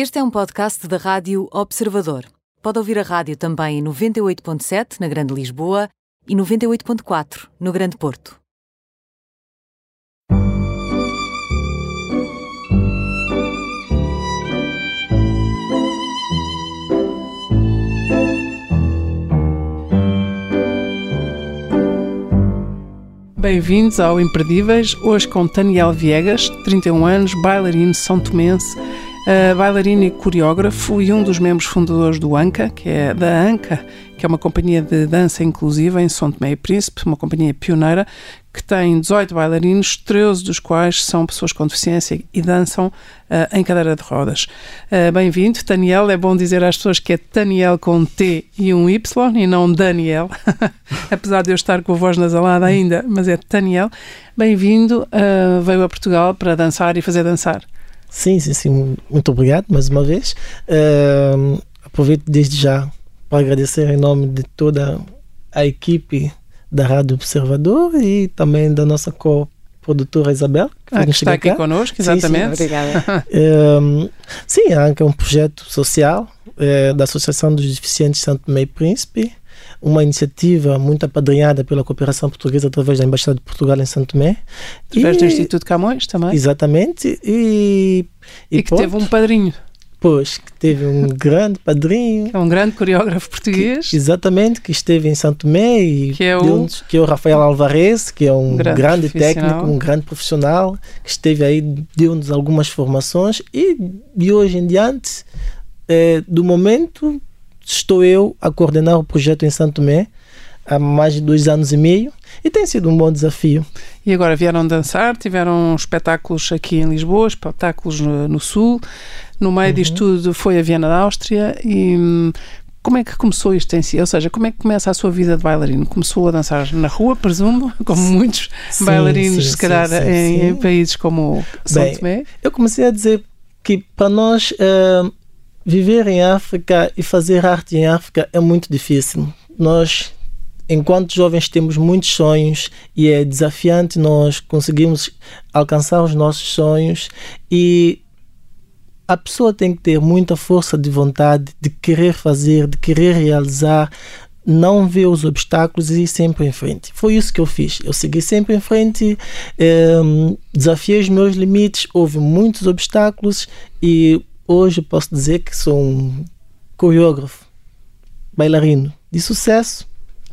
Este é um podcast da Rádio Observador. Pode ouvir a rádio também em 98.7 na Grande Lisboa e 98.4 no Grande Porto. Bem-vindos ao Imperdíveis, hoje com Daniel Viegas, 31 anos, bailarino são tomense, bailarino e coreógrafo e um dos membros fundadores do ANCA, que é da ANCA, que é uma companhia de dança inclusiva em São Tomé e Príncipe, uma companhia pioneira que tem 18 bailarinos, 13 dos quais são pessoas com deficiência e dançam uh, em cadeira de rodas. Uh, Bem-vindo, Daniel. É bom dizer às pessoas que é Daniel com T e um Y e não Daniel, apesar de eu estar com a voz nasalada ainda, mas é Daniel. Bem-vindo, uh, veio a Portugal para dançar e fazer dançar. Sim, sim, sim. Muito obrigado mais uma vez. Uh, aproveito desde já para agradecer em nome de toda a equipe da Rádio Observador e também da nossa co-produtora Isabel. Que, ah, que está aqui cá. connosco, exatamente. Sim, sim, obrigada. Um, sim, a ANCA é um projeto social é, da Associação dos Deficientes Santo e Príncipe, uma iniciativa muito apadrinhada pela cooperação portuguesa através da Embaixada de Portugal em Santo Tomé. Através e, do Instituto Camões também. Exatamente. E, e, e que teve um padrinho. Pois, que teve um grande padrinho. É um grande coreógrafo português. Que, exatamente, que esteve em Santo Tomé e que é o, que é o Rafael Alvarez, que é um grande, grande técnico, um grande profissional, que esteve aí, deu-nos algumas formações e de hoje em diante, é, do momento, estou eu a coordenar o projeto em Santo Tomé há mais de dois anos e meio e tem sido um bom desafio. E agora vieram dançar, tiveram espetáculos aqui em Lisboa, espetáculos no, no Sul. No meio uhum. disto tudo foi a Viena da Áustria e hum, como é que começou isto em si? Ou seja, como é que começa a sua vida de bailarino? Começou a dançar na rua, presumo, como muitos sim, bailarinos, sim, se calhar, sim, em, em, países como São Tomé? Eu comecei a dizer que para nós uh, viver em África e fazer arte em África é muito difícil. Nós enquanto jovens temos muitos sonhos e é desafiante nós conseguirmos alcançar os nossos sonhos e a pessoa tem que ter muita força de vontade de querer fazer, de querer realizar, não ver os obstáculos e ir sempre em frente. Foi isso que eu fiz. Eu segui sempre em frente, eh, desafiei os meus limites, houve muitos obstáculos e hoje posso dizer que sou um coreógrafo, bailarino de sucesso.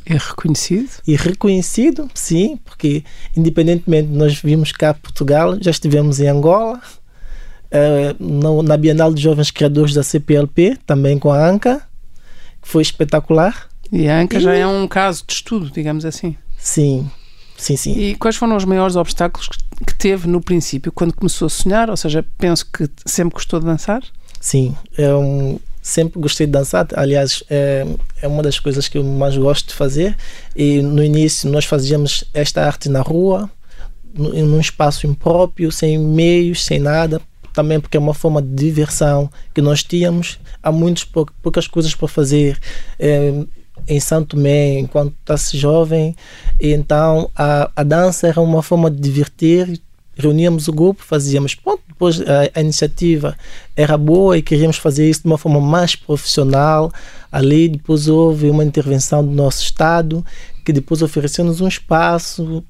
É reconhecido? E reconhecido, sim, porque independentemente de nós vimos cá Portugal, já estivemos em Angola, uh, na Bienal de Jovens Criadores da CPLP, também com a ANCA, que foi espetacular. E a ANCA e... já é um caso de estudo, digamos assim. Sim, sim, sim. E quais foram os maiores obstáculos que teve no princípio, quando começou a sonhar? Ou seja, penso que sempre gostou de dançar? Sim, é um, sempre gostei de dançar. Aliás, é, é uma das coisas que eu mais gosto de fazer. E no início nós fazíamos esta arte na rua, num espaço impróprio, sem meios, sem nada, também porque é uma forma de diversão que nós tínhamos. Há muitas poucas coisas para fazer é, em Santo Tomé enquanto está-se jovem. E então a, a dança era uma forma de divertir. Reuníamos o grupo, fazíamos. Pronto, depois a, a, iniciativa era boa e queríamos fazer isso de uma forma mais profissional. Ali depois houve uma intervenção do nosso Estado que depois ofereceu-nos um espaço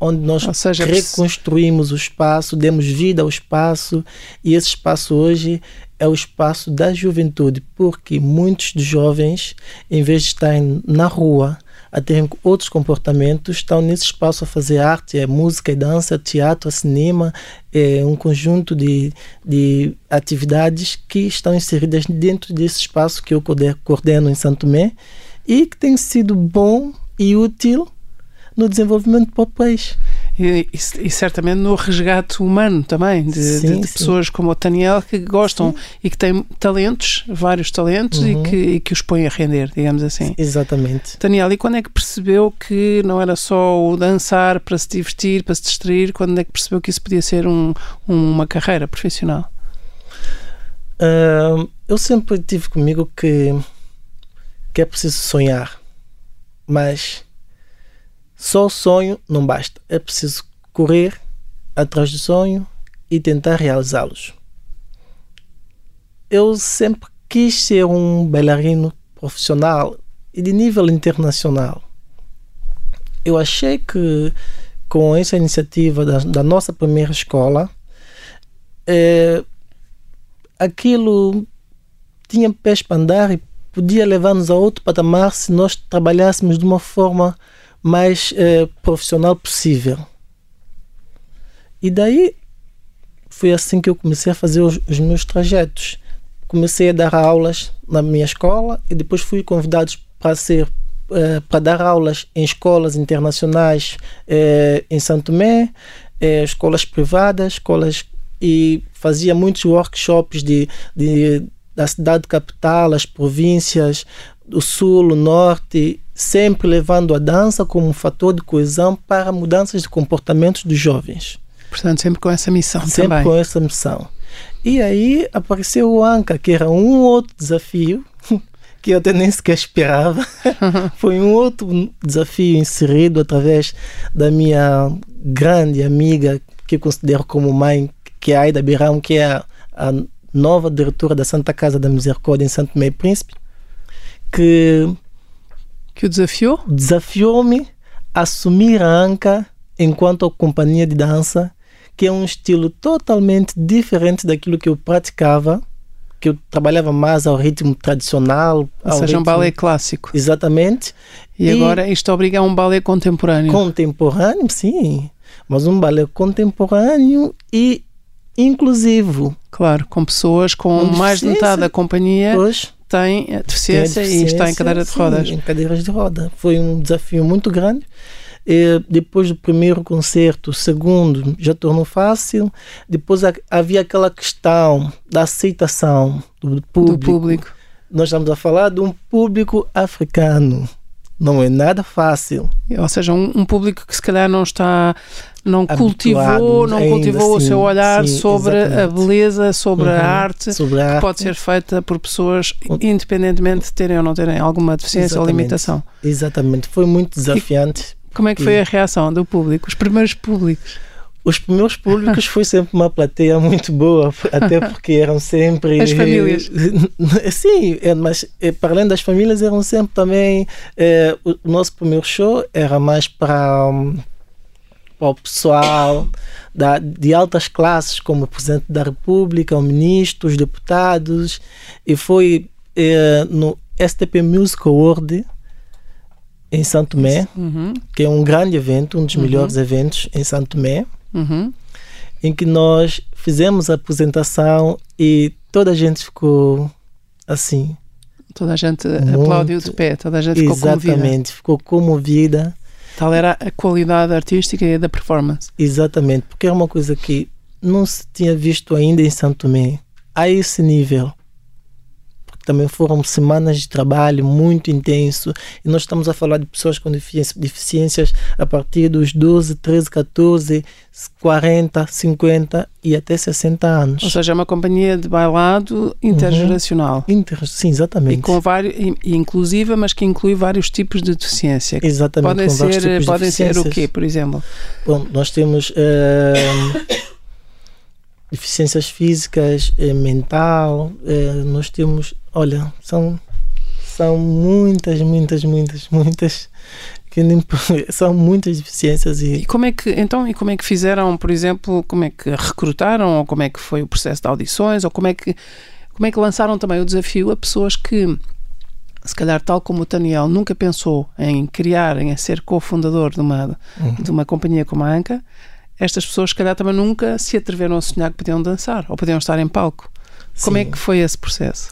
onde nós seja, reconstruímos o espaço, demos vida ao espaço e esse espaço hoje é o espaço da juventude, porque muitos dos jovens, em vez de estarem na rua a terem outros comportamentos, estão nesse espaço a fazer arte, é música, é dança, teatro, cinema, é um conjunto de, de atividades que estão inseridas dentro desse espaço que eu coordeno em Santo Tomé e que tem sido bom e útil no desenvolvimento para o país. E, e, e, certamente no resgate humano também, de, sim, de, de pessoas como o Daniel que gostam sim. e que têm talentos, vários talentos, uhum. e, que, e que os põem a render, digamos assim. Exatamente. Daniel, e quando é que percebeu que não era só o dançar para se divertir, para se distrair, quando é que percebeu que isso podia ser um, uma carreira profissional? Uh, eu sempre tive comigo que, que é preciso sonhar, mas só o sonho não basta. É preciso correr atrás do sonho e tentar realizá-los. eu sempre quis ser um bailarino profissional e de nível internacional. Eu achei que com essa iniciativa da, da nossa primeira escola, é, aquilo tinha pés para andar e podia levar-nos a outro patamar se nós trabalhássemos de uma forma mais é, profissional possível. E daí foi assim que eu comecei a fazer os, os meus trajetos. Comecei a dar aulas na minha escola e depois fui convidado para ser uh, para dar aulas em escolas internacionais uh, em Santo Tomé, escolas privadas, escolas e fazia muitos workshops de, de da cidade capital, as províncias do sul, o norte, sempre levando a dança como um fator de coesão para mudanças de comportamentos dos jovens. Portanto, sempre com essa missão sempre também. com essa missão. E aí apareceu o ANCA, que era um outro desafio que eu até nem sequer esperava. Foi um outro desafio inserido através da minha grande amiga, que eu considero como mãe, que é a Aida Birão, que é a, a nova diretora da Santa Casa da Misericórdia em Santo Meio Príncipe, que, que o desafiou? Desafiou-me a assumir a ANCA enquanto companhia de dança que é um estilo totalmente diferente daquilo que eu praticava, que eu trabalhava mais ao ritmo tradicional. Ou seja, ritmo... um balé clássico. Exatamente. E, e, agora isto obriga a um balé contemporâneo. Contemporâneo, sim. Mas um balé contemporâneo e inclusivo. Claro, com pessoas com mais de metade da companhia pois, tem deficiência, tem deficiência e está em cadeira de rodas. Sim, em cadeiras de roda. Foi um desafio muito grande e depois do primeiro concerto, o segundo já tornou fácil. Depois havia aquela questão da aceitação do público. Do público. Nós estamos a falar de um público africano. Não é nada fácil. Ou seja, um, um público que se calhar não está, não Habituado cultivou, não cultivou o seu olhar sim, sobre exatamente. a beleza, sobre, uhum, a arte, sobre a que arte. pode ser feita por pessoas independentemente de terem ou não terem alguma deficiência exatamente. ou limitação. Exatamente, foi muito desafiante. E como é que foi a reação do público, os primeiros públicos? Os primeiros públicos foi sempre uma plateia muito boa, até porque eram sempre. As famílias. Sim, é, mas é, para além das famílias, eram sempre também. É, o nosso primeiro show era mais para, para o pessoal da, de altas classes, como o Presidente da República, o Ministro, os deputados, e foi é, no STP Music Award em Santo Tomé, uhum. que é um grande evento, um dos uhum. melhores eventos em Santo Tomé, uhum. em que nós fizemos a apresentação e toda a gente ficou assim. Toda a gente muito, aplaudiu de pé, toda a gente ficou comovida. Exatamente, ficou comovida. Tal era a qualidade artística e da performance. Exatamente, porque é uma coisa que não se tinha visto ainda em Santo Tomé, a esse nível também foram semanas de trabalho muito intenso e nós estamos a falar de pessoas com deficiências a partir dos 12, 13, 14, 40, 50 e até 60 anos. Ou seja, é uma companhia de bailado intergeracional. Uhum. Inter, sim, exatamente. E com vários, inclusiva, mas que inclui vários tipos de deficiência. Exatamente. Podem ser, podem ser o quê, por exemplo? Bom, nós temos uh, deficiências físicas, uh, mental, uh, nós temos Olha, são, são muitas, muitas, muitas, muitas que nem, são muitas deficiências e... e... como é que então e como é que fizeram por exemplo como é que recrutaram ou como é que foi o processo de audições ou como é que como é que lançaram também o desafio a pessoas que se calhar tal como o Daniel nunca pensou em criar em ser cofundador de uma uhum. de uma companhia como a Anca estas pessoas se calhar também nunca se atreveram a sonhar que podiam dançar ou podiam estar em palco como é que foi esse processo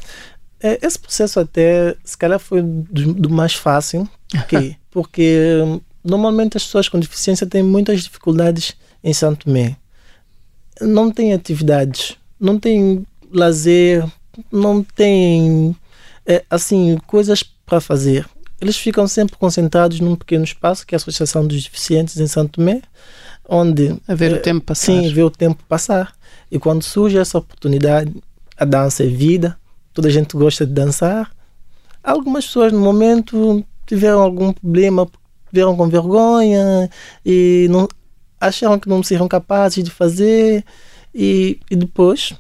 é, esse processo até, se calhar, foi do, do mais fácil. Porque, porque hum, normalmente as pessoas com deficiência têm muitas dificuldades em Santo Tomé. Não tem atividades, não tem lazer, não tem é, assim coisas para fazer. Eles ficam sempre concentrados num pequeno espaço que é a Associação dos Deficientes em Santo Tomé, onde a ver o tempo passar. Sim, ver o tempo passar. E quando surge essa oportunidade, a dança é vida toda a gente gosta de dançar. Algumas pessoas no momento tiveram algum problema, tiveram com vergonha e não acharam que não seriam capazes de fazer e, e depois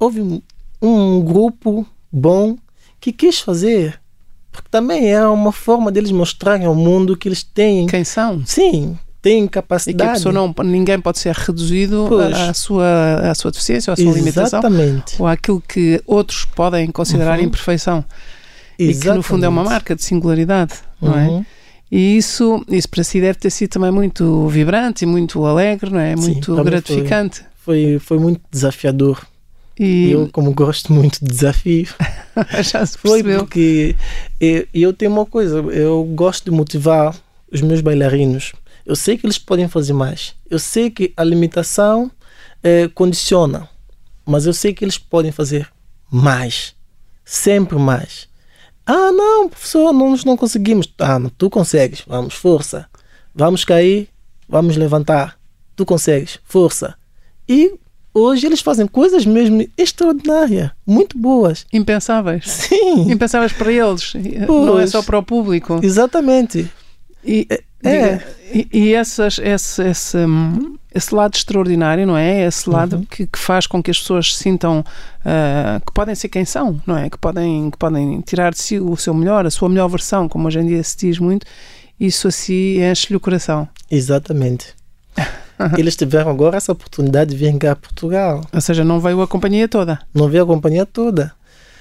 houve um grupo bom que quis fazer. Porque também é uma forma deles mostrarem ao mundo que eles têm. Quem são? Sim, têm E capacidade. pessoa não, ninguém pode ser reduzido à sua, à sua deficiência ou à sua limitação Exatamente. ou àquilo que outros podem considerar Uhum. imperfeição. E que no fundo é uma Exatamente. marca de singularidade, não é? Uhum. E isso, isso para si deve ter sido também muito vibrante e muito alegre, não é? Sim, Muito mim gratificante. Foi, foi muito desafiador. E Eu, como gosto muito de desafio, já se foi porque eu, eu tenho uma coisa, eu gosto de motivar os meus bailarinos. Eu sei que eles podem fazer mais. Eu sei que a limitação eh, condiciona, mas eu sei que eles podem fazer mais. Sempre mais. Ah, não, professor, nós não conseguimos. Ah, não, tu consegues. Vamos, força. Vamos cair, vamos levantar. Tu consegues, força. E hoje eles fazem coisas mesmo extraordinárias, muito boas. Impensáveis. Sim, Impensáveis para eles, não é Pois. só para o público. exatamente. E, É. e, e essas, esse, esse, hum, esse lado extraordinário, não é? Esse lado Uhum. que, que faz com que as pessoas sintam ah, que podem ser quem são, não é? Que podem, que podem tirar de si o seu melhor, a sua melhor versão, como hoje em dia se diz muito. Isso assim enche-lhe o coração. Exatamente. Eles tiveram agora essa oportunidade de vir cá a Portugal. Ou seja, não veio a companhia toda, Não veio a companhia toda.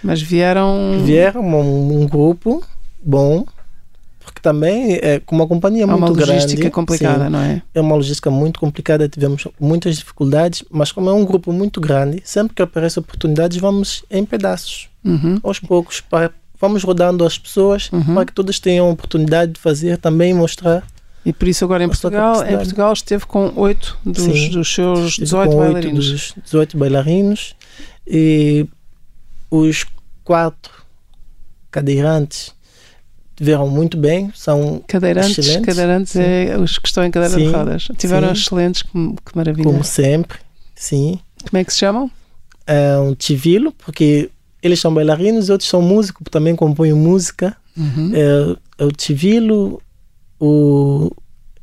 mas vieram. Vieram um, um grupo bom, porque também é uma companhia É uma muito logística grande. complicada, sim, não é? é uma logística muito complicada, tivemos muitas dificuldades, mas como é um grupo muito grande, sempre que aparecem oportunidades, vamos em pedaços, Uhum. aos poucos, para, vamos rodando as pessoas Uhum. para que todas tenham a oportunidade de fazer, também mostrar. E por isso agora em Portugal, em. Portugal esteve com oito dos, Sim. dos seus Estive 18 com oito bailarinos. dos 18 bailarinos e os quatro cadeirantes tiveram muito bem, são Cadeirantes, Excelentes. cadeirantes é os que estão em cadeira de Sim, rodas. Tiveram sim. excelentes, que, que maravilha. como sempre, sim. Como é que se chamam? É um tivilo, porque eles são bailarinos, outros são músicos, também compõem música. Uhum. É, é o tivilo, o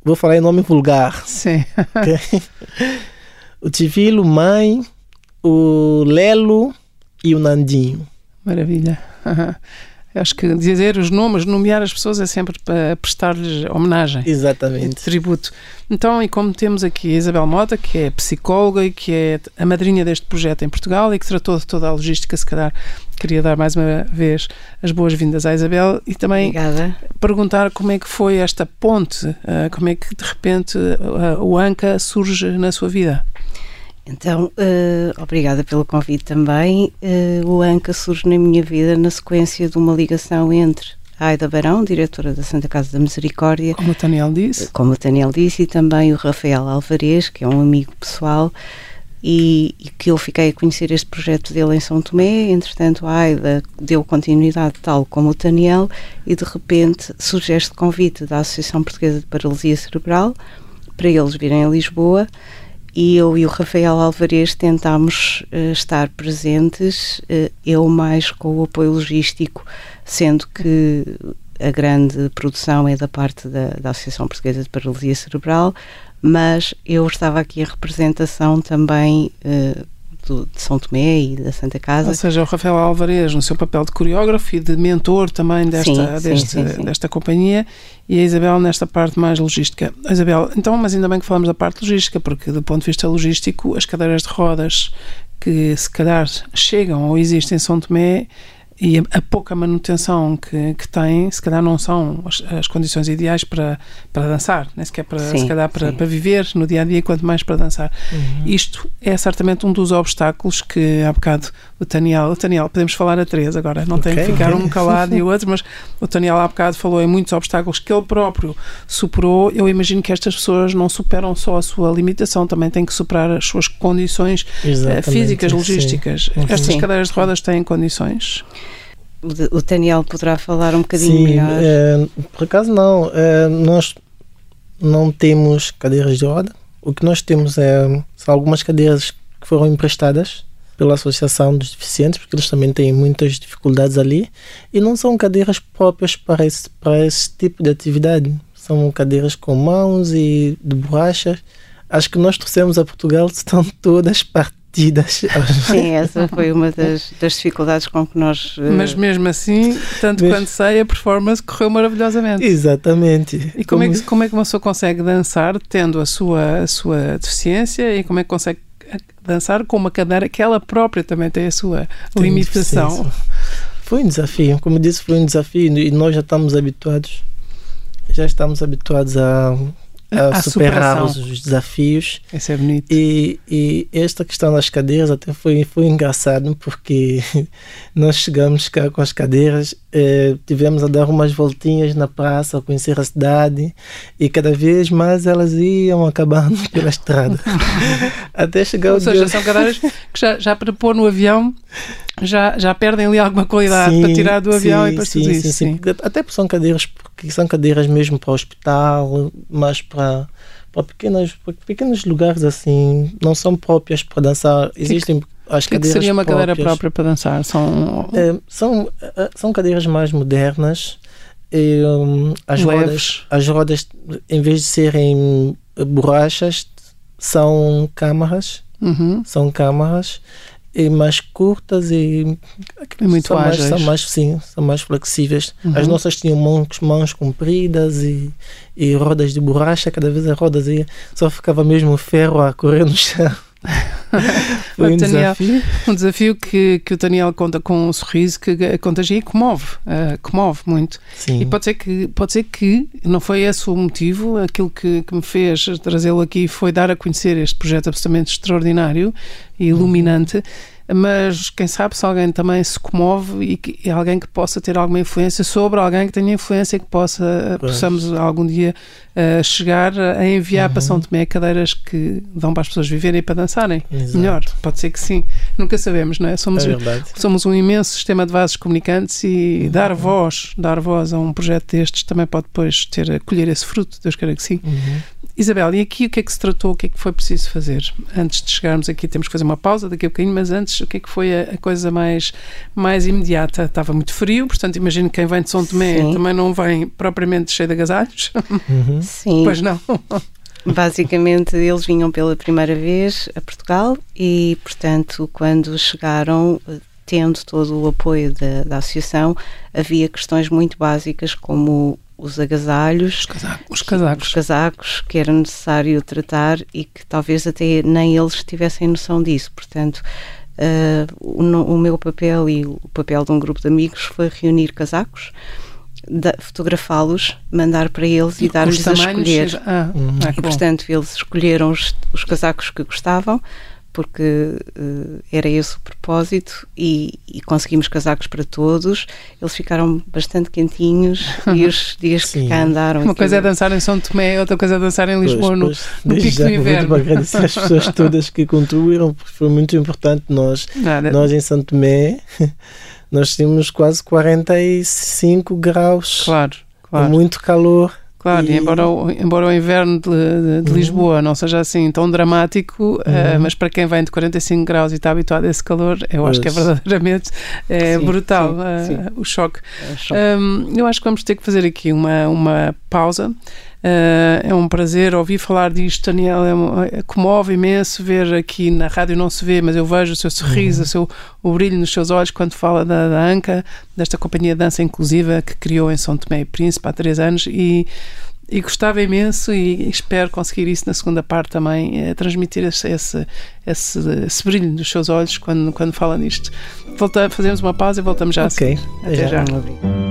vou falar em nome vulgar. Sim. o tivilo, mãe, o Lelo e o Nandinho. Maravilha. Acho que dizer os nomes, nomear as pessoas é sempre para prestar-lhes homenagem. Exatamente. tributo. Então, e como temos aqui a Isabel Mota, que é psicóloga e que é a madrinha deste projeto em Portugal e que tratou de toda a logística, se calhar queria dar mais uma vez as boas-vindas à Isabel e também Obrigada. perguntar como é que foi esta ponte, ah, como é que de repente ah, o ANCA surge na sua vida. Então, eh, obrigada pelo convite também. Eh, o ANCA surge na minha vida na sequência de uma ligação entre a Aida Barão, diretora da Santa Casa da Misericórdia, Como o Daniel disse, como o Daniel disse, e também o Rafael Alvarez, que é um amigo pessoal, e, e que eu fiquei a conhecer este projeto dele em São Tomé. Entretanto, a Aida deu continuidade, tal como o Daniel, e de repente surge este convite da Associação Portuguesa de Paralisia Cerebral para eles virem a Lisboa. E eu e o Rafael Alvarez tentámos eh, estar presentes, eh, eu mais com o apoio logístico, sendo que a grande produção é da parte da, da Associação Portuguesa de Paralisia Cerebral, mas eu estava aqui em representação também eh, do- de São Tomé e da Santa Casa. ou seja, o Rafael Alvarez no seu papel de coreógrafo e de mentor também desta, Sim, deste- sim, sim. desta companhia e a Isabel nesta parte mais logística. Isabel, então, mas ainda bem que falamos da parte logística, porque do ponto de vista logístico, as cadeiras de rodas que se calhar chegam ou existem em São Tomé e a, pouca manutenção que, que têm, se calhar não são as, as condições ideais para, para dançar, nem sequer para, Sim, se calhar para, para viver no dia a dia, quanto mais para dançar. Uhum. Isto é certamente um dos obstáculos que há bocado o Daniel, o Daniel, podemos falar a três agora, não tem Ok, que ficar ok. um calado e o outro, mas o Daniel há bocado falou em muitos obstáculos que ele próprio superou. Eu imagino que estas pessoas não superam só a sua limitação, também têm que superar as suas condições eh, Exatamente, físicas, logísticas. Uhum. Estas Sim. cadeiras de rodas têm condições? O, Daniel poderá falar um bocadinho Sim, melhor. eh, por acaso não. eh, nós não temos cadeiras de roda. O que nós temos é, são algumas cadeiras que foram emprestadas pela Associação dos Deficientes, porque eles também têm muitas dificuldades ali, e não são cadeiras próprias para esse, para esse tipo de atividade. São cadeiras com mãos e de borracha. As que nós trouxemos a Portugal estão todas repetidas. Sim, essa foi uma das, das dificuldades com que nós. Uh... Mas mesmo assim, tanto Mas... quanto sei, a performance correu maravilhosamente. Exatamente. E como, como... É, que, como é que uma pessoa consegue dançar tendo a sua, a sua deficiência e como é que consegue dançar com uma cadeira que ela própria também tem a sua tem limitação? Foi um desafio, como disse, foi um desafio e nós já estamos habituados, já estamos habituados a a, a superar os, os, desafios. Isso é bonito. E, e, esta questão das cadeiras até foi, foi engraçado porque nós chegamos cá com as cadeiras, eh, tivemos a dar umas voltinhas na praça, a conhecer a cidade e cada vez mais elas iam acabando pela estrada. até chegar Ou seja, dia... são cadeiras que já, já para pôr no avião já, já perdem ali alguma qualidade sim, para tirar do avião sim, e para sim, tudo isso. Sim, sim. Até porque são cadeiras, porque são cadeiras mesmo para o hospital, mas para, para, pequenas, para pequenos lugares assim, não são próprias para dançar. Existem que, as que cadeiras. Que seria uma próprias. cadeira própria para dançar? São, é, são, é, são cadeiras mais modernas. E, um, as, rodas, as rodas, em vez de serem borrachas, são câmaras. Uhum. São câmaras e mais curtas e é muito são ágeis. mais, são mais sim são mais flexíveis uhum. as nossas tinham mãos, mãos compridas e, e rodas de borracha cada vez as rodas ia, só ficava mesmo ferro a correr no chão Foi um Daniel, desafio. Um desafio que, que o Daniel conta com um sorriso que contagia e comove, uh, comove muito. Sim. E pode ser, que, pode ser que não foi esse o motivo, aquilo que, que me fez trazê-lo aqui foi dar a conhecer este projeto absolutamente extraordinário e iluminante. Uhum mas quem sabe se alguém também se comove e, que, e alguém que possa ter alguma influência sobre alguém que tenha influência que possa pois. possamos algum dia uh, chegar a enviar uhum. para São Tomé cadeiras que dão para as pessoas viverem e para dançarem Exato. melhor. Pode ser que sim. Nunca sabemos, não é? Somos, é somos um imenso sistema de vasos comunicantes e uhum. dar voz, dar voz a um projeto destes também pode depois ter, colher esse fruto, Deus queira que sim. Uhum. Isabel, e aqui o que é que se tratou, o que é que foi preciso fazer? Antes de chegarmos aqui, temos que fazer uma pausa daqui a bocadinho, mas antes, o que é que foi a, a coisa mais, mais imediata? Estava muito frio, portanto, imagino que quem vem de São Tomé Sim. também não vem propriamente cheio de agasalhos. Uhum. Sim. Pois não. Basicamente, eles vinham pela primeira vez a Portugal e, portanto, quando chegaram, tendo todo o apoio da, da associação, havia questões muito básicas como os agasalhos, os casacos. os casacos. os casacos que era necessário tratar e que talvez até nem eles tivessem noção disso. Portanto, uh, o, o, meu papel e o papel de um grupo de amigos foi reunir casacos, fotografá-los, mandar para eles e, e dar-lhes a escolher. Ah, uhum. e, portanto, eles escolheram os, os casacos que gostavam porque uh, era esse o propósito e, e, conseguimos casacos para todos. Eles ficaram bastante quentinhos e os dias Sim. que cá andaram. Uma coisa é dançar em São Tomé, outra coisa é dançar em Lisboa pois, pois, no, no pico do inverno. Muito agradecer às pessoas todas que contribuíram, porque foi muito importante. Nós, Nada. nós em São Tomé, nós tínhamos quase 45 graus. Claro, claro. Muito calor Claro, e... embora, o, embora o inverno de, de, de uhum. Lisboa não seja assim tão dramático, uhum. uh, mas para quem vem de 45 graus e está habituado a esse calor, eu pois. acho que é verdadeiramente é sim, brutal sim, uh, sim. o choque. É choque. Um, eu acho que vamos ter que fazer aqui uma, uma pausa. Uh, é um prazer ouvir falar disto, Daniel. É, é, comove imenso ver aqui na rádio, não se vê, mas eu vejo o seu sorriso, uhum. o, seu, o brilho nos seus olhos quando fala da, da ANCA, desta companhia de dança inclusiva que criou em São Tomé e Príncipe há três anos. E, e gostava imenso e espero conseguir isso na segunda parte também, é, transmitir esse, esse, esse, esse, brilho nos seus olhos quando, quando fala nisto. Volta, fazemos uma pausa e voltamos já Ok, a Até já. já.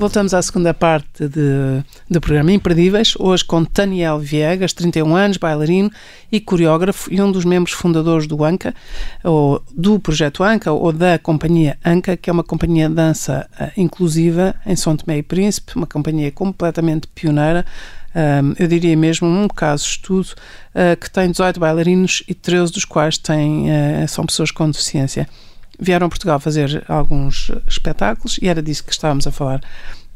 Voltamos à segunda parte de, do programa Imperdíveis, hoje com Daniel Viegas, 31 anos, bailarino e coreógrafo e um dos membros fundadores do ANCA, ou do projeto ANCA, ou da companhia ANCA, que é uma companhia de dança uh, inclusiva em São Tomé e Príncipe, uma companhia completamente pioneira, um, eu diria mesmo um caso estudo uh, que tem 18 bailarinos e 13 dos quais têm, uh, são pessoas com deficiência vieram a Portugal fazer alguns espetáculos e era disso que estávamos a falar.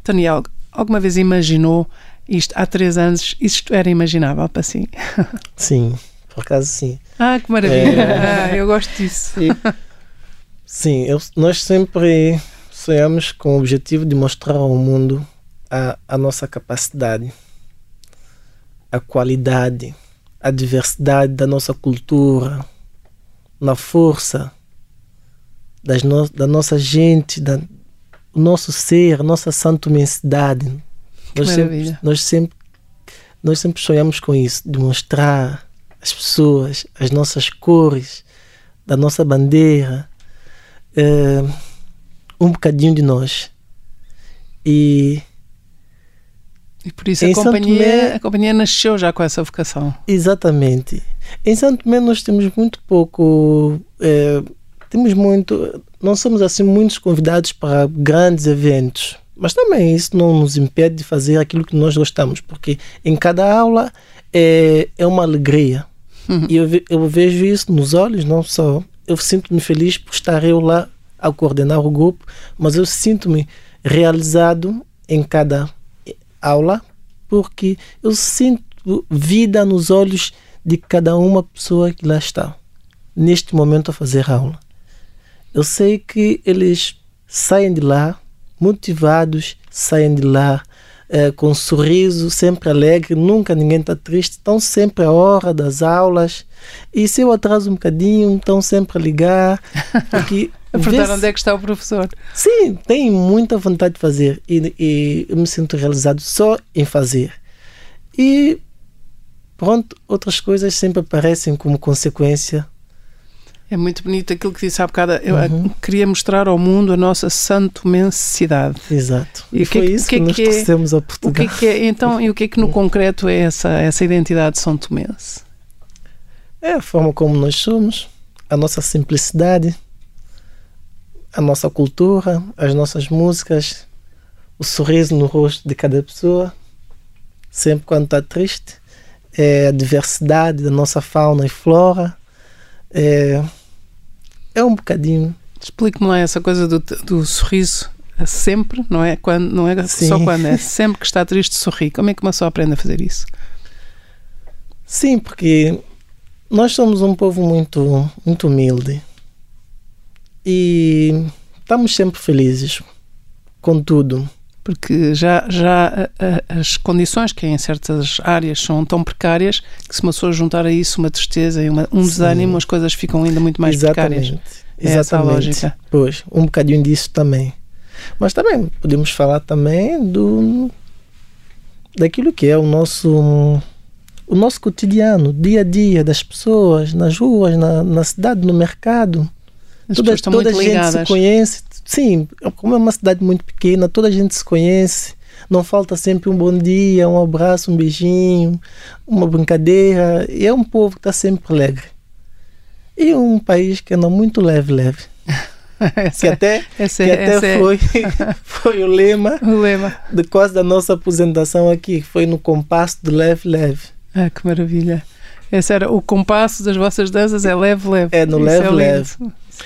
Daniel, alguma vez imaginou isto há três anos? Isto era imaginável para si? Sim, por acaso sim. Ah, que maravilha! É... Ah, eu gosto disso. Sim, sim eu, nós sempre sonhamos com o objetivo de mostrar ao mundo a, a nossa capacidade, a qualidade, a diversidade da nossa cultura, na força das no, da nossa gente, da, o nosso ser, a nossa santomensidade. Nós sempre, nós sempre, nós sempre sonhamos com isso, de mostrar às pessoas as nossas cores, da nossa bandeira, é, um bocadinho de nós. E e por isso a companhia, Tomé, a companhia nasceu já com essa vocação. Exatamente. Em Santo Tomé nós temos muito pouco, é, temos muito, não somos assim muitos convidados para grandes eventos, mas também isso não nos impede de fazer aquilo que nós gostamos, porque em cada aula é, é uma alegria. Uhum. E eu, eu vejo isso nos olhos, não só. Eu sinto-me feliz por estar eu lá a coordenar o grupo, mas eu sinto-me realizado em cada aula porque eu sinto vida nos olhos de cada uma pessoa que lá está, neste momento a fazer aula. Eu sei que eles saem de lá motivados, saem de lá é, com um sorriso, sempre alegre, nunca ninguém está triste, estão sempre à hora das aulas. E se eu atraso um bocadinho, estão sempre a ligar. Porque a perguntar onde é que está o professor. Sim, tem muita vontade de fazer e, e eu me sinto realizado só em fazer. E pronto, outras coisas sempre aparecem como consequência. É muito bonito aquilo que disse há bocado. Eu uhum. queria mostrar ao mundo a nossa santomensidade. Exato. E, e foi que, isso que, que, nós trouxemos a Portugal. O que, é, então, e o que é que no concreto é essa, essa identidade são tomense? É a forma como nós somos, a nossa simplicidade, a nossa cultura, as nossas músicas, o sorriso no rosto de cada pessoa, sempre quando está triste, é a diversidade da nossa fauna e flora. É, é um bocadinho. Explique-me lá essa coisa do, do sorriso é sempre, não é? Quando, não é Sim. só quando, é sempre que está triste sorrir. Como é que uma pessoa aprende a fazer isso? Sim, porque nós somos um povo muito, muito humilde e estamos sempre felizes com tudo. Porque já, já as condições que em certas áreas são tão precárias que se uma pessoa juntar a isso uma tristeza e uma, um desânimo, as coisas ficam ainda muito mais Exatamente. precárias. É Exatamente. essa a lógica. Pois, um bocadinho disso também. Mas também podemos falar também do daquilo que é o nosso o nosso cotidiano, dia a dia das pessoas, nas ruas, na, na cidade, no mercado. As toda toda a gente ligadas. se conhece. Sim, como é uma cidade muito pequena, toda a gente se conhece. Não falta sempre um bom dia, um abraço, um beijinho, uma brincadeira. E é um povo que está sempre alegre. E um país que anda muito leve, leve. que até, que até foi, foi o lema, o lema de quase da nossa aposentação aqui, foi no compasso de leve, leve. Ah, que maravilha. Esse era o compasso das vossas danças, é leve, leve. É no Isso leve, é leve.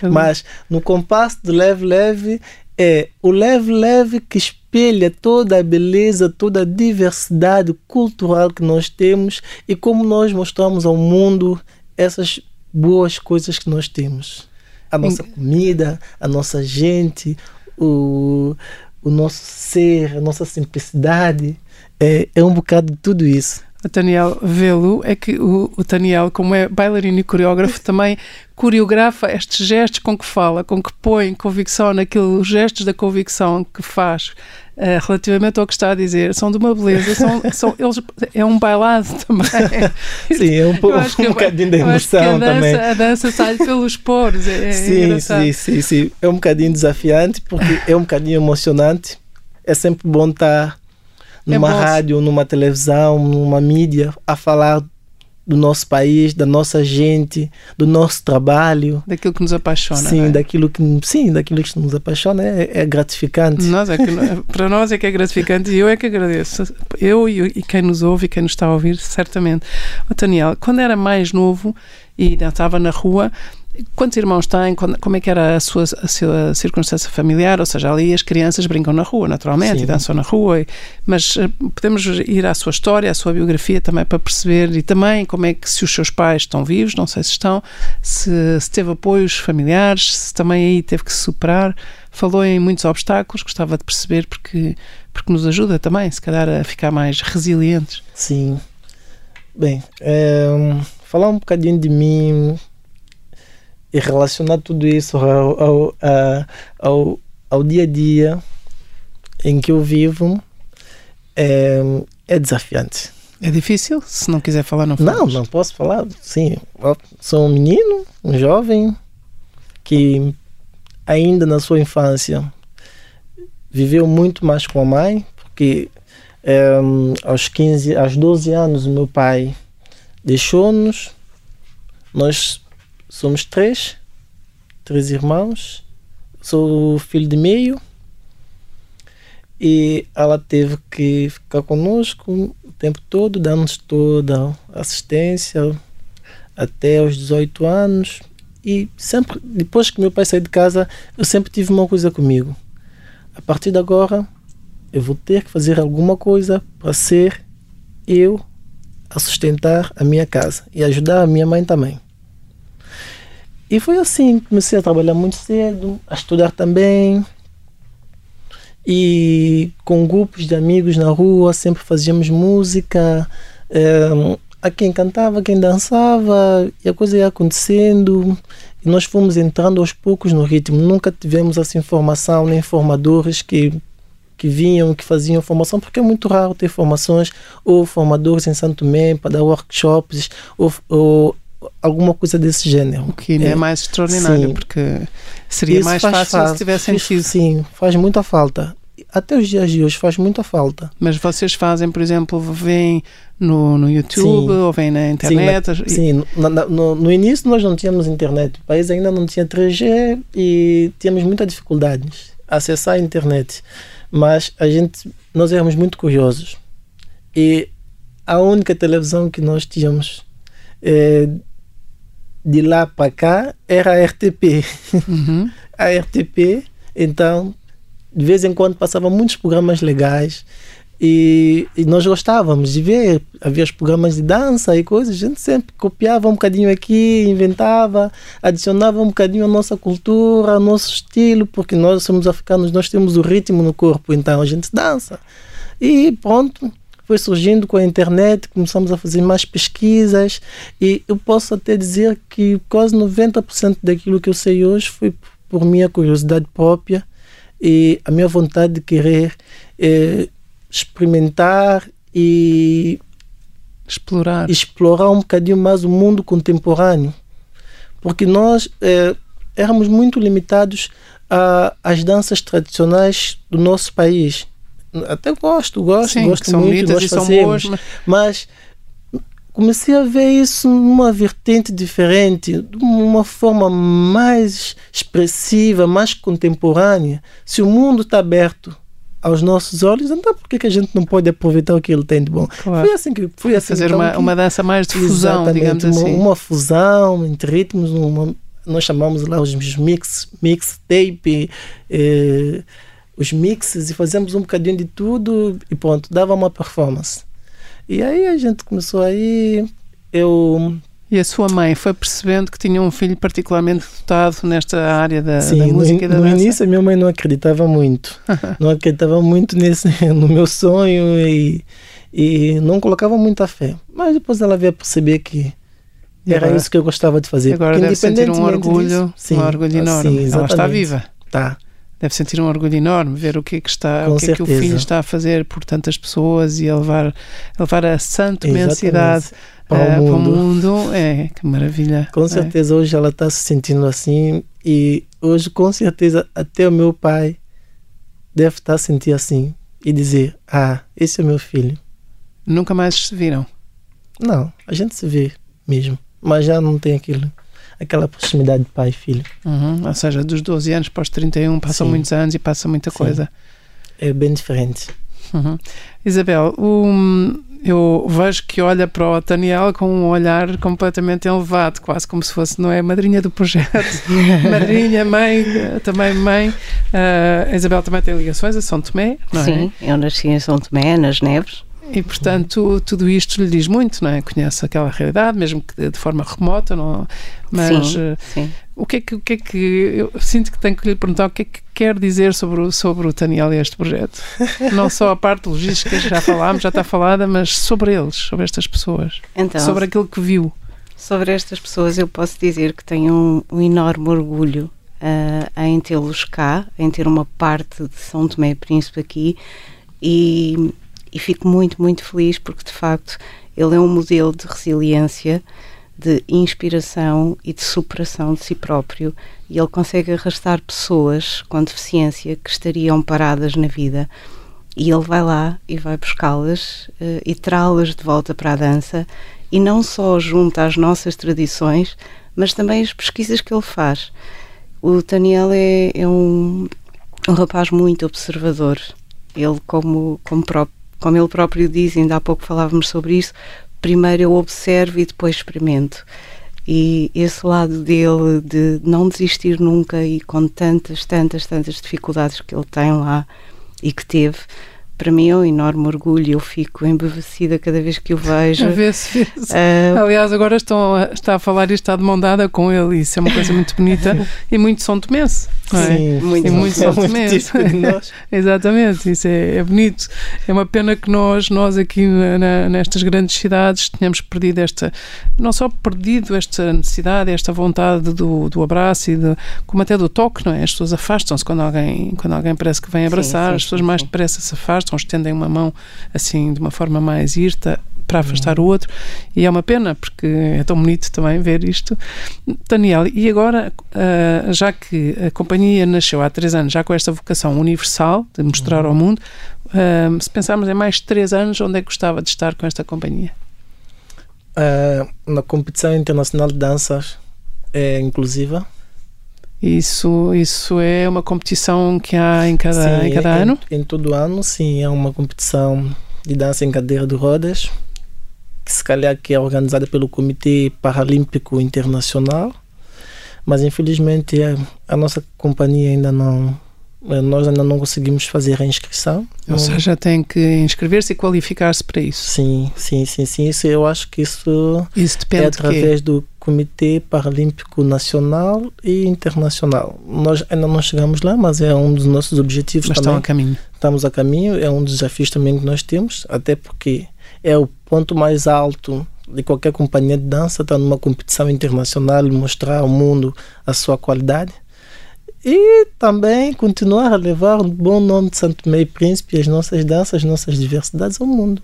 É Mas no compasso do leve, leve é o leve, leve que espelha toda a beleza, toda a diversidade cultural que nós temos e como nós mostramos ao mundo essas boas coisas que nós temos. A nossa comida, a nossa gente, o, o nosso ser, a nossa simplicidade. É, é um bocado de tudo isso a Daniel vê-lo é que o, o Daniel, como é bailarino e coreógrafo, também coreografa estes gestos com que fala, com que põe convicção naqueles gestos da convicção que faz uh, relativamente ao que está a dizer. São de uma beleza, são, são, eles, é um bailado também. sim, é um, pouco, um bocadinho de emoção a dança, também. A dança sai pelos poros. É, é sim, sim, sim, sim. É um bocadinho desafiante porque é um bocadinho emocionante. É sempre bom estar numa é rádio, numa televisão, numa mídia, a falar do nosso país, da nossa gente, do nosso trabalho. Daquilo que nos apaixona. Sim, é? daquilo que, sim, daquilo que nos apaixona é, é gratificante. Nós é que, para nós é que é gratificante e eu é que agradeço. Eu e, e quem nos ouve e quem nos está a ouvir, certamente. O Daniel, quando era mais novo e estava na rua, Quantos irmãos tem? Como é que era a sua, a sua circunstância familiar? Ou seja, ali as crianças brincam na rua, naturalmente, Sim. e dançam na rua. Mas eh, podemos ir à sua história, à sua biografia também para perceber e também como é que se os seus pais estão vivos, não sei se estão, se, se teve apoios familiares, se também aí teve que superar. Falou em muitos obstáculos, gostava de perceber porque, porque nos ajuda também, se calhar, a ficar mais resilientes. Sim. Bem, é, falar um bocadinho de mim e relacionar tudo isso ao, ao, ao, ao dia a dia em que eu vivo é, é desafiante. É difícil? Se não quiser falar, não Não, não posso falar. Sim, sou um menino, um jovem que ainda na sua infância viveu muito mais com a mãe, porque é, aos 15, aos 12 anos meu pai deixou-nos. Nós somos três, três irmãos. Sou o filho de meio e ela teve que ficar conosco o tempo todo, dando-nos toda assistência até aos 18 anos. E sempre, depois que meu pai saiu de casa, eu sempre tive uma coisa comigo. A partir de agora, eu vou ter que fazer alguma coisa para ser eu a sustentar a minha casa e ajudar a minha mãe também. E foi assim, comecei a trabalhar muito cedo, a estudar também, e com grupos de amigos na rua sempre fazíamos música. É, a quem cantava, quem dançava, e a coisa ia acontecendo. E nós fomos entrando aos poucos no ritmo. Nunca tivemos assim formação, nem formadores que, que vinham, que faziam formação, porque é muito raro ter formações ou formadores em Santo Tomé para dar workshops ou, ou alguma coisa desse gênero. O que é, é mais extraordinário, sim. porque seria Isso mais fácil se tivessem sido. Sim, faz muita falta até os dias de hoje faz muita falta. Mas vocês fazem, por exemplo, vêm no, no YouTube sim. ou vêm na internet? Sim, sim. No, no, no, início nós não tínhamos internet, o país ainda não tinha 3G e tínhamos muita dificuldade acessar a internet. Mas a gente, nós éramos muito curiosos e a única televisão que nós tínhamos é, de lá para cá era a RTP. Uhum. a RTP, então de vez em quando passava muitos programas legais e, e, nós gostávamos de ver. Havia os programas de dança e coisas, a gente sempre copiava um bocadinho aqui, inventava, adicionava um bocadinho a nossa cultura, ao nosso estilo, porque nós somos africanos, nós temos o ritmo no corpo, então a gente dança. E pronto, foi surgindo com a internet, começamos a fazer mais pesquisas e eu posso até dizer que quase 90% daquilo que eu sei hoje foi por minha curiosidade própria e a minha vontade de querer é, experimentar e explorar. explorar um bocadinho mais o mundo contemporâneo. Porque nós é, éramos muito limitados às danças tradicionais do nosso país. Até gosto, gosto, Sim, gosto muito, gosto de fazer, mas... mas comecei a ver isso numa vertente diferente, de uma forma mais expressiva, mais contemporânea. Se o mundo está aberto aos nossos olhos, então por que, que a gente não pode aproveitar o que ele tem de bom? Claro. Foi assim que foi assim fazer então, uma, que, uma dança mais de fusão, digamos uma, assim. Uma fusão entre ritmos, uma, nós chamamos lá os mix, mix tape, eh, os mixes e fazemos um bocadinho de tudo e pronto, dava uma performance. E aí a gente começou aí, eu... E a sua mãe foi percebendo que tinha um filho particularmente dotado nesta área da, Sim, da música no, e da no dança? no início a minha mãe não acreditava muito. não acreditava muito nesse, no meu sonho e, e não colocava muita fé. Mas depois ela veio a perceber que era agora, isso que eu gostava de fazer. Agora deve sentir um orgulho, disso, sim, um orgulho enorme. Sim, ela está viva. Está deve sentir um orgulho enorme ver o que é que está, Com o que certeza. é que o filho está a fazer por tantas pessoas e a levar, a levar a santo imensidade para, uh, o mundo. para o mundo. É, que maravilha. Com é. certeza hoje ela está se sentindo assim e hoje com certeza até o meu pai deve estar a sentir assim e dizer, ah, esse é meu filho. Nunca mais se viram? Não, a gente se vê mesmo, mas já não tem aquilo aquela proximidade de pai e filho. Uhum. Ou seja, dos 12 anos para os 31 passam Sim. muitos anos e passa muita Sim. coisa. É bem diferente. Uhum. Isabel, um, eu vejo que olha para o Daniel com um olhar completamente elevado, quase como se fosse, não é? Madrinha do projeto. Madrinha, mãe, também mãe. Uh, a Isabel também tem ligações a São Tomé, não Sim, é? Sim, eu nasci em São Tomé, nas Neves. E, portanto, tudo isto lhe diz muito, não é? Conhece aquela realidade, mesmo que de forma remota, não, mas sim, eh, sim. o que é que, o que, é que eu sinto que tenho que lhe perguntar o que é que quer dizer sobre o, sobre o Daniel e este projeto? Não só a parte logística que já falámos, já está falada, mas sobre eles, sobre estas pessoas, Então, sobre aquilo que viu. sobre estas pessoas eu posso dizer que tenho um, um enorme orgulho ah, em tê-los cá, em ter uma parte de São Tomé e Príncipe aqui e, e fico muito, muito feliz porque de facto ele é um modelo de resiliência, de inspiração e de superação de si próprio e ele consegue arrastar pessoas com deficiência que estariam paradas na vida e ele vai lá e vai buscá-las eh, e trá-las de volta para a dança e não só junto às nossas tradições, mas também as pesquisas que ele faz. O Daniel é, é um, um rapaz muito observador. Ele, como, como, pró- como ele próprio diz, ainda há pouco falávamos sobre isso, primeiro eu observo e depois experimento. E esse lado dele de não desistir nunca e com tantas, tantas, tantas dificuldades que ele tem lá e que teve, para mim é um enorme orgulho. Eu fico embevecida cada vez que o vejo. A ver se. Ah, Aliás, agora estão a, está a falar e está de mão dada com ele, isso é uma coisa muito bonita e muito São Tomense. é? Sim, Muito E muito é São Tomense. Exatamente, isso é, é bonito. É uma pena que nós, nós aqui na- na- nestas grandes cidades tenhamos perdido esta, não só perdido esta necessidade, esta vontade do, do abraço e de, como até do toque, não é? As pessoas afastam-se quando alguém, quando alguém parece que vem abraçar, sim, as pessoas sim, mais sim. depressa se afastam, estendem uma mão assim de uma forma mais irta para Uhum. afastar o outro e é uma pena porque é tão bonito também ver isto. Daniel, e agora, ah, já que a companhia nasceu há três anos já com esta vocação universal de mostrar Uhum. ao mundo, ah, se pensarmos em mais três anos, onde é que gostava de estar com esta companhia? Ah, na competição internacional de danças é inclusiva. Isso, isso é uma competição que há em cada, em cada ano? Em, todo ano, sim, é uma competição de dança em cadeira de rodas, que se calhar que é organizada pelo Comitê Paralímpico Internacional, mas infelizmente a, a nossa companhia ainda não, eh, nós ainda não conseguimos fazer a inscrição. Ou Não- seja, tem que inscrever-se e qualificar-se para isso. Sim, sim, sim, sim. Isso eu acho que isso Isso é depende de quê? através do Comitê Paralímpico Nacional e Internacional. Nós ainda não chegamos lá, mas é um dos nossos objetivos Mas estão também. a caminho. Estamos a caminho, é um dos desafios também que nós temos, até porque é o ponto mais alto de qualquer companhia de dança, estar numa competição internacional e mostrar ao mundo a sua qualidade. E também continuar a levar o bom nome de Santo Meio Príncipe, as nossas danças, as nossas diversidades ao mundo.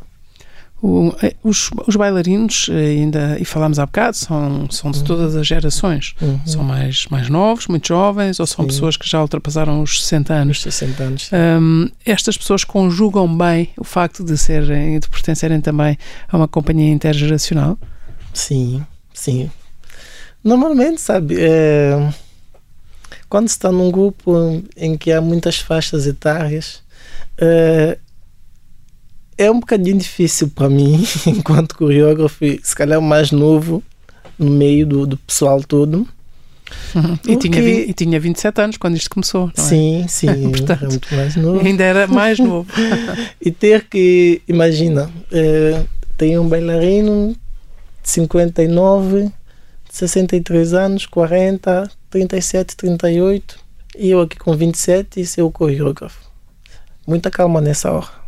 O- eh, os, os bailarinos, eh, ainda, e falámos há bocado, são, são de todas as gerações. Uhum. São mais, mais novos, muito jovens, ou são Sim. pessoas que já ultrapassaram os 60 Nos anos. 60 anos. Hum, estas pessoas conjugam bem o facto de serem, de pertencerem também a uma companhia intergeracional. Sim, sim. Normalmente, sabe, é, quando se está num grupo em que há muitas faixas etárias, é, é um bocadinho difícil para mim, enquanto coreógrafo, se calhar mais novo no meio do, do pessoal todo. E, tinha, e tinha 27 anos quando isto começou, não é? Sim, sim, Portanto, é muito mais novo. Ainda era mais novo. E ter que, imagina, é, tem um bailarino de 59, 63 anos, 40, 37, 38, e eu aqui com 27 e ser o coreógrafo. Muita calma nessa hora.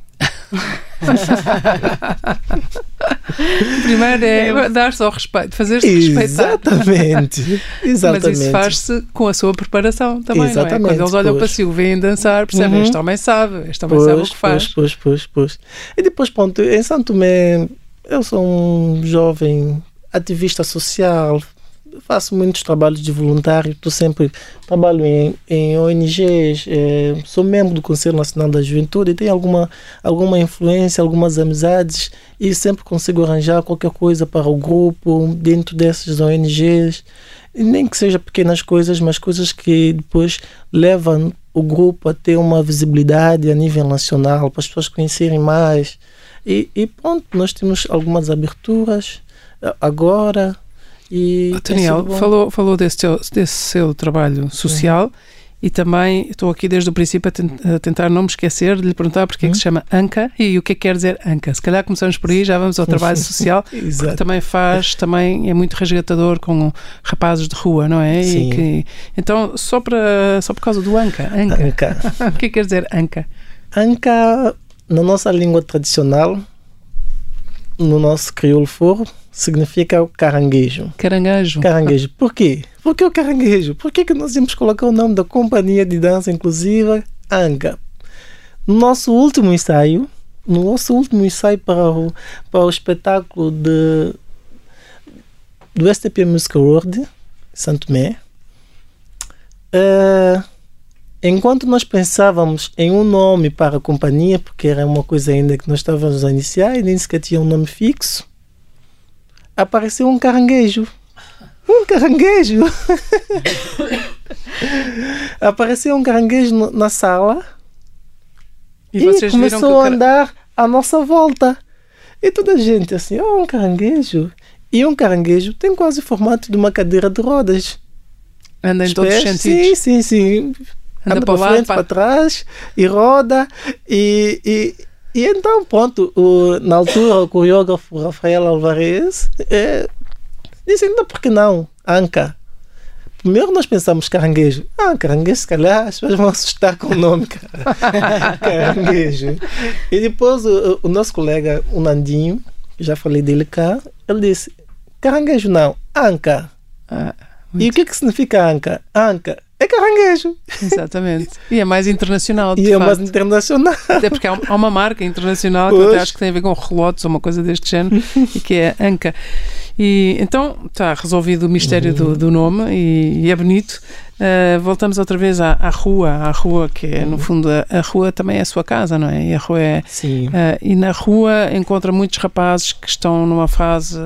Primeiro é dar-se ao respeito, fazer-se respeitar. Exatamente. Exatamente. Mas isso faz-se com a sua preparação também, não é? Exatamente, Quando eles olham pois. para si, o veem dançar, percebem, Uhum. este homem sabe, este homem sabe o Pois, que faz. pois, pois, pois, pois. E depois, pronto, em Santo Tomé, eu sou um jovem ativista social, faço muitos trabalhos de voluntário, estou sempre trabalho em, em ONGs, eh, sou membro do Conselho Nacional da Juventude tenho alguma, alguma influência, algumas amizades e sempre consigo arranjar qualquer coisa para o grupo dentro dessas ONGs. Nem que seja pequenas coisas, mas coisas que depois levam o grupo a ter uma visibilidade a nível nacional, para as pessoas conhecerem mais. E, e pronto, nós temos algumas aberturas eh, agora. E Oh, tem Daniel, falou, falou desse, teu- desse seu trabalho social E também estou aqui desde o princípio a, tentar não me esquecer de lhe perguntar porque é que se chama ANCA e o que é que quer dizer ANCA. Se calhar começamos por aí, já vamos ao trabalho social, que também faz, também é muito resgatador com rapazes de rua, não é? Sim. Que, então, só, para, só por causa do ANCA. ANCA. Anca. o que é que quer dizer ANCA? Anca, na nossa língua tradicional, no nosso crioulo foro, significa o caranguejo. Caranguejo. Caranguejo. Por quê? Por que o caranguejo? Por que, que nós íamos colocar o nome da companhia de dança inclusiva Anca? No nosso último ensaio, no nosso último ensaio para o, para o espetáculo de, do STP Music World, Santo Mé, uh, enquanto nós pensávamos em um nome para a companhia, porque era uma coisa ainda que nós estávamos a iniciar e nem sequer tinha um nome fixo, apareceu um caranguejo. Um caranguejo! apareceu um caranguejo na sala e, e começou a andar à nossa volta. E toda a gente assim, oh, um caranguejo. E um caranguejo tem quase o formato de uma cadeira de rodas. Anda em todos os sentidos. Sim, sim, sim. Anda, Anda para, frente, para... trás e roda. E, e, e então, pronto, o, na altura o coreógrafo Rafael Alvarez é, disse, ainda por que não? Anca. Primeiro nós pensamos caranguejo. Ah, caranguejo, se calhar as pessoas vão assustar com o nome, cara. caranguejo. E depois o, o, nosso colega, o Nandinho, já falei dele cá, ele disse, caranguejo não, anca. Ah, e o que, que significa anca? Anca é caranguejo. Exatamente. E é mais internacional. E é mais internacional. Até porque há uma marca internacional que eu até acho que tem a ver com relotes ou uma coisa deste género e que é Anca. E então está resolvido o mistério uhum. do, do, nome e, e é bonito. Uh, voltamos outra vez à, à, rua, à rua que é, no uhum. fundo, a, a, rua também é a sua casa, não é? E a rua é. Sim. Uh, e na rua encontra muitos rapazes que estão numa fase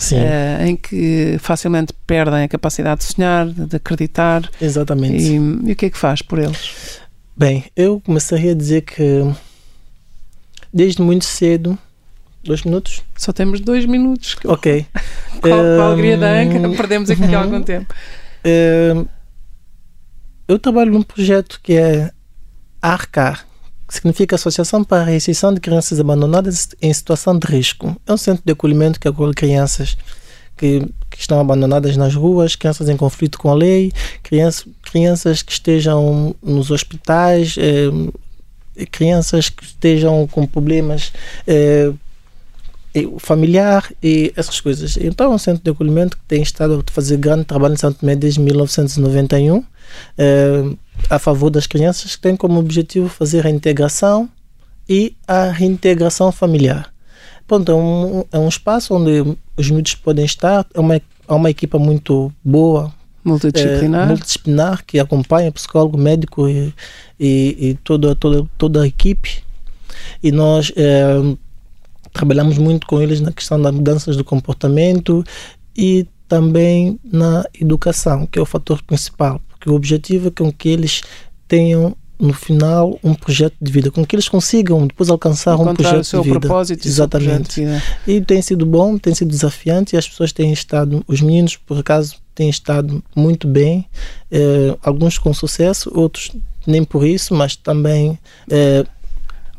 uh, em que facilmente perdem a capacidade de sonhar, de acreditar. Exatamente. E, e o que é que faz por eles? Bem, eu começaria a dizer que desde muito cedo Dois minutos? Só temos dois minutos. Ok. um, a alegria da Anca? Perdemos aqui uh algum tempo. Uh, eu trabalho num projeto que é ARCAR, significa Associação para a Recepção de Crianças Abandonadas em Situação de Risco. É um centro de acolhimento que acolhe crianças que, que, estão abandonadas nas ruas, crianças em conflito com a lei, crianças, crianças que estejam nos hospitais, eh, crianças que estejam com problemas eh, familiar e essas coisas. Então, é um centro de acolhimento que tem estado a fazer grande trabalho em Santo Tomé desde 1991 eh, a favor das crianças, que tem como objetivo fazer a integração e a reintegração familiar. Pronto, é um, é um espaço onde os miúdos podem estar, é uma, é uma equipa muito boa, multidisciplinar, é, multidisciplinar que acompanha psicólogo, médico e, e, e toda, toda, toda a equipe. E nós é, trabalhamos muito com eles na questão das mudanças do comportamento e também na educação, que é o fator principal, porque o objetivo é com que eles tenham no final um projeto de vida, com que eles consigam depois alcançar Encontrar um projeto o seu de vida. propósito Exatamente. E, e tem sido bom, tem sido desafiante e as pessoas têm estado, os meninos por acaso têm estado muito bem, eh, alguns com sucesso, outros nem por isso, mas também eh,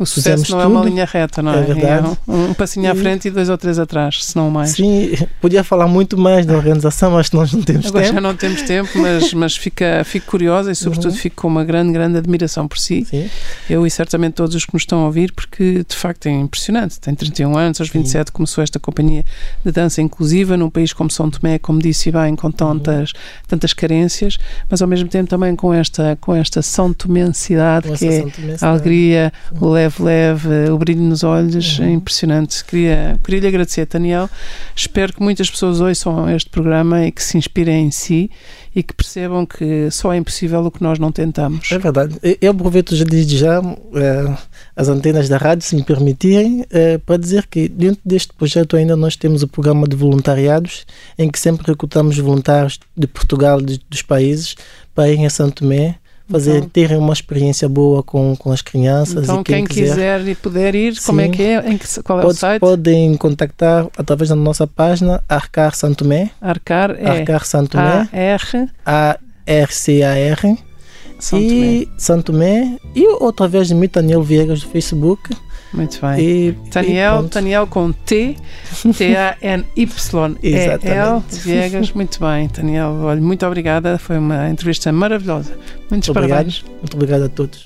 o sucesso não tudo. é uma linha reta, não é? É verdade. É um, um passinho à frente e dois ou três atrás, se não mais. Sim, podia falar muito mais da organização, mas nós não temos Agora tempo. já não temos tempo, mas, mas fica, fico curiosa e, sobretudo, uhum. fico com uma grande, grande admiração por si. Sim. Eu e certamente todos os que nos estão a ouvir, porque de facto é impressionante. Tem 31 anos, aos 27 Sim. começou esta companhia de dança inclusiva num país como São Tomé, como disse bem, com tantas, uhum. tantas carências, mas ao mesmo tempo também com esta, com esta São Tomensidade, que é a alegria, uhum. o leve leve, o brilho nos olhos, uhum. é impressionante. Queria, queria lhe agradecer, Daniel. Espero que muitas pessoas ouçam este programa e que se inspirem em si e que percebam que só é impossível o que nós não tentamos. É verdade. Eu aproveito já desde já é, as antenas da rádio, se me permitirem, é, para dizer que dentro deste projeto ainda nós temos o programa de voluntariados, em que sempre recrutamos voluntários de Portugal, de, dos países, para irem a Santo Tomé fazer então, terem uma experiência boa com, com as crianças. Então, e quem, quem quiser, quiser, e puder ir, sim, como é que é? Em que, qual é pode, o site? Podem contactar através da nossa página Arcar Santomé. Arcar é Arcar Santomé. A-R. A-R-C-A-R. São e Santo Tomé e outra vez de mim, Daniel Viegas do Facebook. Muito bem. E, Daniel, e Daniel com T, T-A-N-Y, E-L, Viegas. Muito bem, Daniel. Olha, muito obrigada. Foi uma entrevista maravilhosa. Muitos muito parabéns. Obrigado. Muito obrigado a todos.